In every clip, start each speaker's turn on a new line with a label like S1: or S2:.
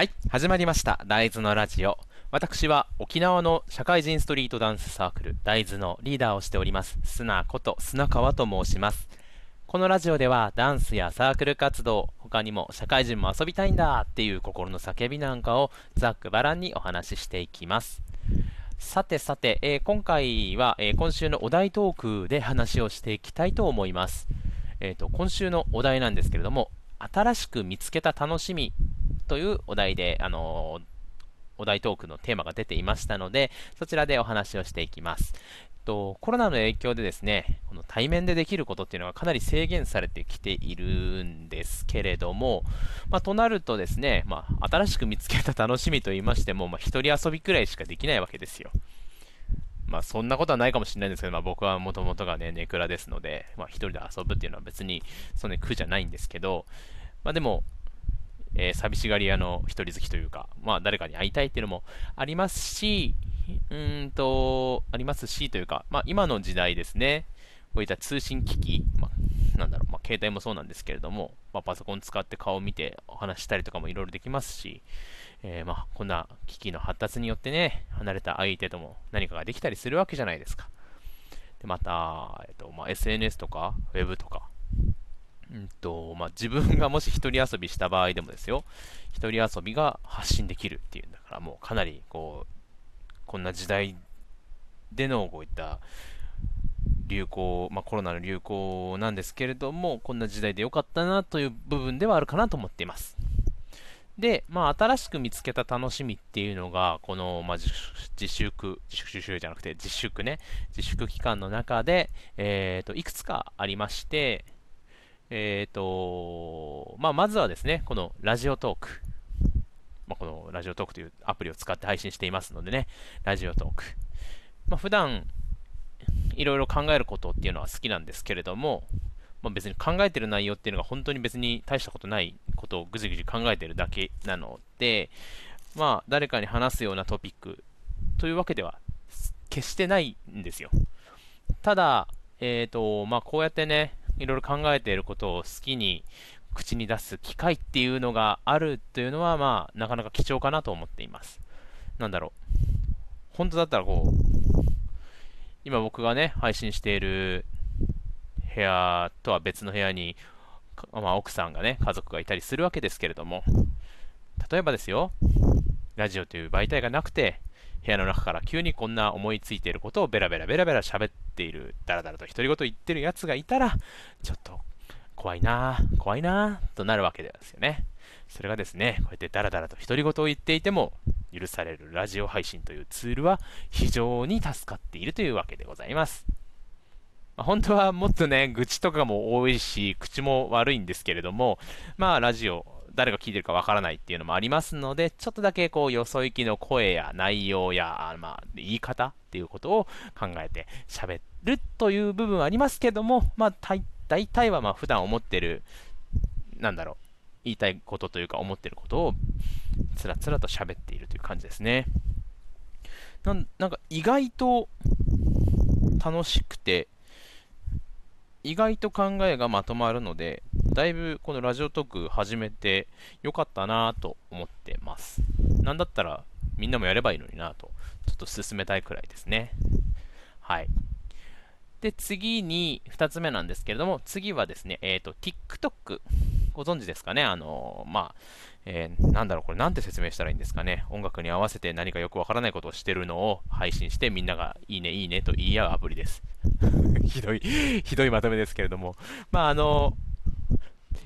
S1: はい、始まりました。大豆のラジオ。私は沖縄の社会人ストリートダンスサークル、大豆のリーダーをしております、砂こと砂川と申します。このラジオではダンスやサークル活動、他にも社会人も遊びたいんだっていう心の叫びなんかをざっくばらんにお話ししていきます。さてさて、えー今回は、えー今週のお題トークで話をしていきたいと思います。えーと、今週のお題なんですけれども、新しく見つけた楽しみというお題で、あのお題トークのテーマが出ていましたので、そちらでお話をしていきます。とコロナの影響でですね、この対面でできることっていうのがかなり制限されてきているんですけれども、まあ、となるとですね、まあ、新しく見つけた楽しみと言いましても、まあ、一人遊びくらいしかできないわけですよ。まあ、そんなことはないかもしれないんですけど、まあ、僕はもともとがね、ネクラですので、まあ、一人で遊ぶっていうのは別にそんなに苦じゃないんですけど、まあ、でも、えー寂しがり屋の一人好きというか、まあ、誰かに会いたいっていうのもありますし、うんと、ありますしというか、まあ、今の時代ですね、こういった通信機器、まあ、なんだろう、まあ、携帯もそうなんですけれども、まあ、パソコン使って顔を見てお話したりとかもいろいろできますし、えーまあ、こんな機器の発達によってね、離れた相手とも何かができたりするわけじゃないですか。でまた、えっとまあ、SNS とか、ウェブとか、うんとまあ、自分がもし一人遊びした場合でもですよ、一人遊びが発信できるっていうんだから、もうかなりこう、こんな時代でのこういった流行、まあ、コロナの流行なんですけれども、こんな時代で良かったなという部分ではあるかなと思っています。で、まあ、新しく見つけた楽しみっていうのが、この、まあ、自粛、自粛自粛じゃなくて自粛ね、自粛期間の中で、えー、といくつかありまして、えーとまあ、まずはですね、このラジオトーク、まあ、このラジオトークというアプリを使って配信していますのでね、ラジオトーク。まあ、普段いろいろ考えることっていうのは好きなんですけれども、まあ、別に考えてる内容っていうのが本当に別に大したことないことをぐじぐじ考えてるだけなので、まあ、誰かに話すようなトピックというわけでは決してないんですよ。ただ、えーとまあ、こうやってね、いろいろ考えていることを好きに口に出す機会っていうのがあるというのは、まあ、なかなか貴重かなと思っています。なんだろう。本当だったらこう、今僕がね、配信している部屋とは別の部屋に、まあ、奥さんがね、家族がいたりするわけですけれども、例えばですよ、ラジオという媒体がなくて、部屋の中から急にこんな思いついていることをベラベラベラベラ喋っている、ダラダラと独り言言ってるやつがいたら、ちょっと怖いな、怖いなとなるわけですよね。それがですね、こうやってダラダラと独り言を言っていても許されるラジオ配信というツールは非常に助かっているというわけでございます。まあ本当はもっとね、愚痴とかも多いし、口も悪いんですけれども、まあラジオ、誰が聞いてるかわからないっていうのもありますので、ちょっとだけこう、よそ行きの声や内容や、あまあ、言い方っていうことを考えて喋るという部分はありますけども、まあ、大大体はまあ普段思ってる、なんだろう、言いたいことというか思ってることをつらつらと喋っているという感じですね。ななんか意外と楽しくて、意外と考えがまとまるので、だいぶこのラジオトーク始めてよかったなぁと思ってます。なんだったらみんなもやればいいのになぁと、ちょっと進めたいくらいですね。はい。で、次に2つ目なんですけれども、次はですね、えっ、と、TikTok。ご存知ですかね？あのまあ、えーなんだろう、これなんて説明したらいいんですかね。音楽に合わせて何かよくわからないことをしてるのを配信してみんながいいね、いいねと言い合うアプリです。ひどい、ひどいまとめですけれども。まあ、あの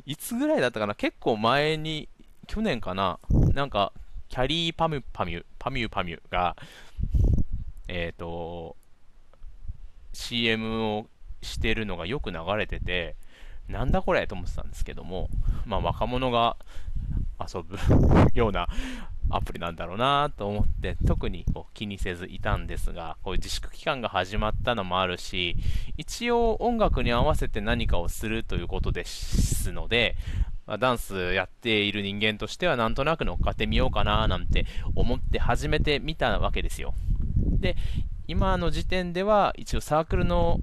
S1: いつぐらいだったかな？結構前に、去年かな？なんか、キャリーパミュパミュ、パミュパミュが、えっ、と、CM をしてるのがよく流れてて、なんだこれと思ってたんですけども、まあ若者が遊ぶ ようなアプリなんだろうなと思って、特にこう気にせずいたんですが、こういう自粛期間が始まったのもあるし、一応音楽に合わせて何かをするということですので、まダンスやっている人間としてはなんとなく乗っかってみようかななんて思って始めてみたわけですよ。で、今の時点では一応サークルの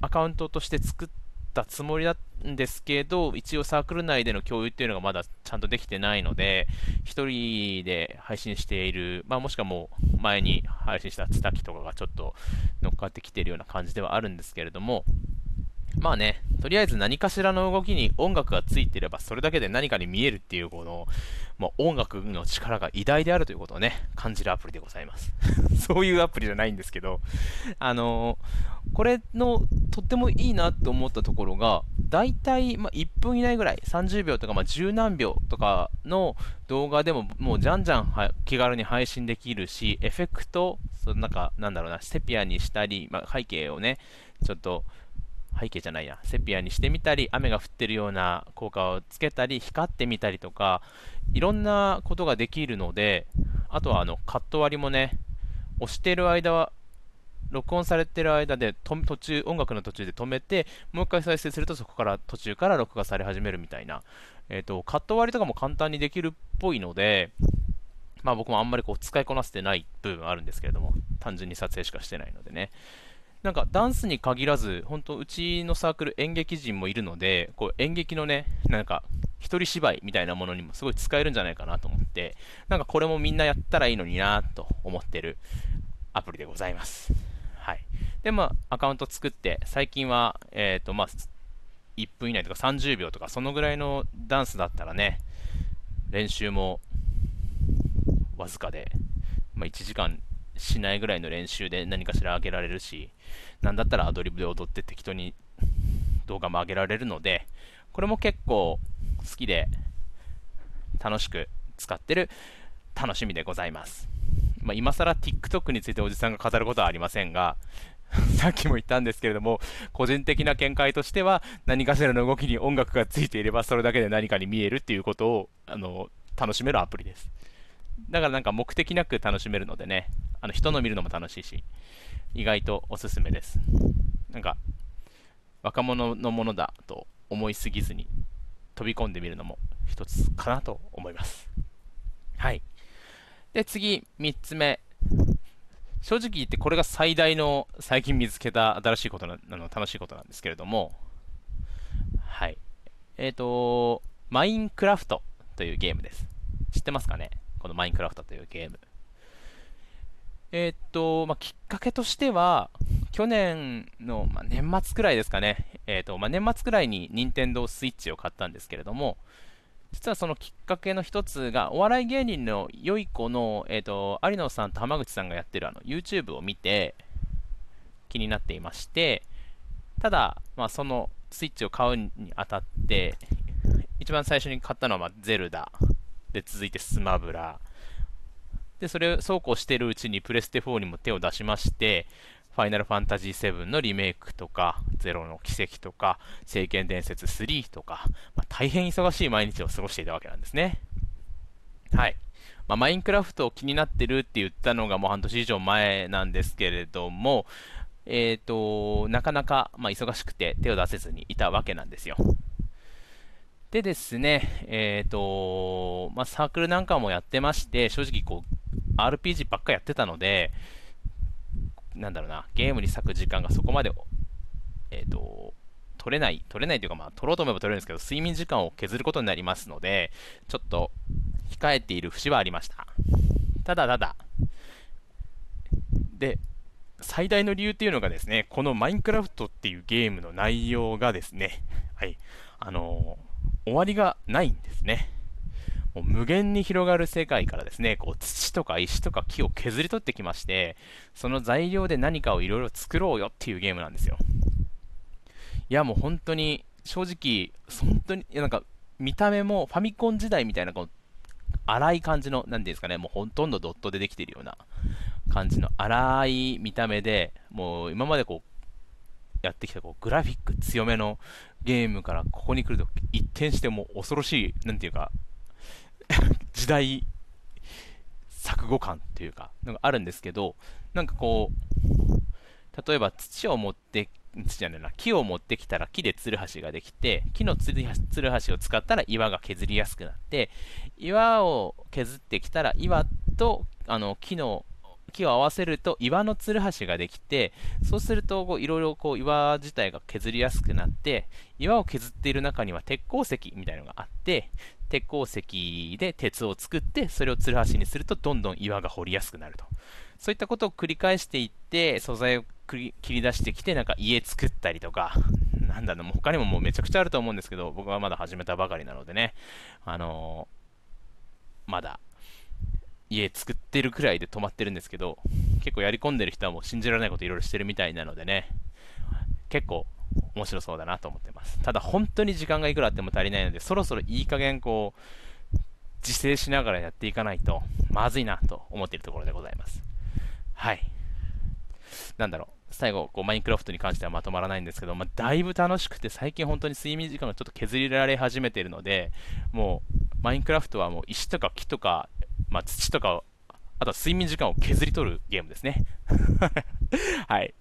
S1: アカウントとして作ってったつもりなんですけど、一応サークル内での共有っていうのがまだちゃんとできてないので、1人で配信している、まあ、もしくはもう前に配信したツタキとかがちょっと乗っかってきているような感じではあるんですけれども、まあね、とりあえず何かしらの動きに音楽がついてれば、それだけで何かに見えるっていう、この、まあ、音楽の力が偉大であるということをね、感じるアプリでございます。そういうアプリじゃないんですけど、あのー、これのとってもいいなと思ったところが、大体、まあ、1分以内ぐらい、30秒とか、まあ、10何秒とかの動画でも、もうじゃんじゃん気軽に配信できるし、エフェクト、そのなんか、なんだろうな、セピアにしたり、まあ、背景をね、ちょっと、背景じゃないや、セピアにしてみたり、雨が降ってるような効果をつけたり、光ってみたりとか、いろんなことができるので、あとはあのカット割りもね、押してる間は、録音されてる間で途中、音楽の途中で止めて、もう一回再生するとそこから途中から録画され始めるみたいな、えーと、カット割りとかも簡単にできるっぽいので、まあ僕もあんまりこう使いこなせてない部分あるんですけれども、単純に撮影しかしてないのでね。なんかダンスに限らず、本当うちのサークル演劇人もいるので、こう演劇のね、なんか一人芝居みたいなものにもすごい使えるんじゃないかなと思って、なんかこれもみんなやったらいいのになと思ってるアプリでございます。はい。で、まあ、アカウント作って、最近は、えっ、ー、と、まあ、1分以内とか30秒とか、そのぐらいのダンスだったらね、練習もわずかで、まあ、1時間しないぐらいの練習で何かしら上げられるし、なんだったらアドリブで踊って適当に動画も上げられるので、これも結構好きで楽しく使ってる楽しみでございます。まあ、今更 TikTok についておじさんが語ることはありませんが、さっきも言ったんですけれども、個人的な見解としては、何かしらの動きに音楽がついていれば、それだけで何かに見えるっていうことをあの楽しめるアプリです。だからなんか目的なく楽しめるのでね、あの人の見るのも楽しいし、意外とおすすめです。なんか、若者のものだと思いすぎずに飛び込んでみるのも一つかなと思います。はい。で、次、3つ目。正直言ってこれが最大の最近見つけた新しいことなの楽しいことなんですけれども、はい。えっ、ー、と、マインクラフトというゲームです。知ってますかね？このマインクラフトというゲーム。えー、っと、まあ、きっかけとしては、去年の、まあ、年末くらいですかね、えー、っとまあ、年末くらいに任天堂スイッチを買ったんですけれども、実はそのきっかけの一つが、お笑い芸人のよい子の、えー、っと有野さんと浜口さんがやってるあの YouTube を見て、気になっていまして、ただ、まあ、そのスイッチを買うにあたって、一番最初に買ったのは、まあ、ゼルダで、続いてスマブラ。で、それ、そうこうしてるうちにプレステ4にも手を出しまして、ファイナルファンタジー7のリメイクとか、ゼロの奇跡とか、聖剣伝説3とか、まあ、大変忙しい毎日を過ごしていたわけなんですね。はい。まあ、マインクラフトを気になってるって言ったのがもう半年以上前なんですけれども、えっ、ー、と、なかなか、まあ、忙しくて手を出せずにいたわけなんですよ。でですね、えっ、ー、と、まあ、サークルなんかもやってまして、正直こう、RPG ばっかやってたので、なんだろうな、ゲームに割く時間がそこまで、えっ、ー、と、取れない、取れないというか、まあ、取ろうと思えば取れるんですけど、睡眠時間を削ることになりますので、ちょっと、控えている節はありました。ただただ、で、最大の理由っていうのがですね、このマインクラフトっていうゲームの内容がですね、はい、あのー終わりがないんですね。もう無限に広がる世界からですね、こう土とか石とか木を削り取ってきまして、その材料で何かをいろいろ作ろうよっていうゲームなんですよ。いやもう本当に、正直、本当に、いやなんか見た目もファミコン時代みたいなこう荒い感じの、なんていうんですかね、もうほとんどドットでできてるような感じの荒い見た目で、もう今までこうやってきたこうグラフィック強めのゲームからここに来ると一転してもう恐ろしい、なんていうか 時代錯誤感というか、のがあるんですけど、なんかこう、例えば土を持って、土じゃないな、木を持ってきたら木でつるはしができて、木のつるはしを使ったら岩が削りやすくなって、岩を削ってきたら岩とあの木の木を合わせると岩のつるはしができて、そうするといろいろこう岩自体が削りやすくなって、岩を削っている中には鉄鉱石みたいなのがあって、鉄鉱石で鉄を作って、それをつるはしにするとどんどん岩が掘りやすくなると。そういったことを繰り返していって、素材を切り出してきて、なんか家作ったりとか、なんだろう、他にももうめちゃくちゃあると思うんですけど、僕はまだ始めたばかりなのでね、あのー、まだ家作ってるくらいで止まってるんですけど、結構やり込んでる人はもう信じられないこといろいろしてるみたいなのでね、結構面白そうだなと思ってます。ただ本当に時間がいくらあっても足りないので、そろそろいい加減こう、自制しながらやっていかないとまずいなと思っているところでございます。はい。なんだろう、最後、こうマインクラフトに関してはまとまらないんですけど、まあ、だいぶ楽しくて、最近本当に睡眠時間がちょっと削りられ始めているので、もう、マインクラフトはもう石とか木とか、まあ、土とか、あとは睡眠時間を削り取るゲームですね。はい。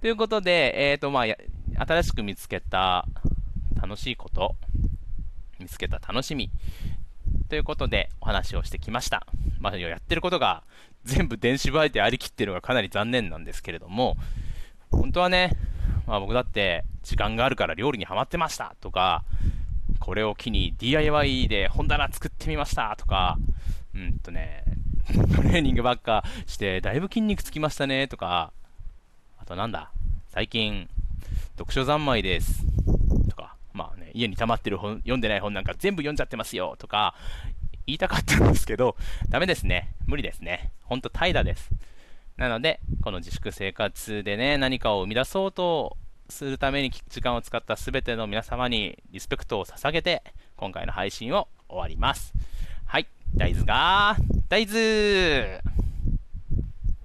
S1: ということで、えっ、ー、と、まあ、新しく見つけた楽しいこと、見つけた楽しみ、ということでお話をしてきました。まあ、やってることが全部電子媒体ありきっていうのがかなり残念なんですけれども、本当はね、まあ、僕だって時間があるから料理にはまってましたとか、これを機に DIY で本棚作ってみましたとか、うんとね、トレーニングばっかしてだいぶ筋肉つきましたねとか、あとなんだ、最近読書三昧ですとか、まあね、家に溜まってる本、読んでない本なんか全部読んじゃってますよとか、言いたかったんですけど、ダメですね。無理ですね。ほんと怠惰です。なので、この自粛生活でね、何かを生み出そうとするために時間を使った全ての皆様にリスペクトを捧げて、今回の配信を終わります。はい。大豆が、大豆。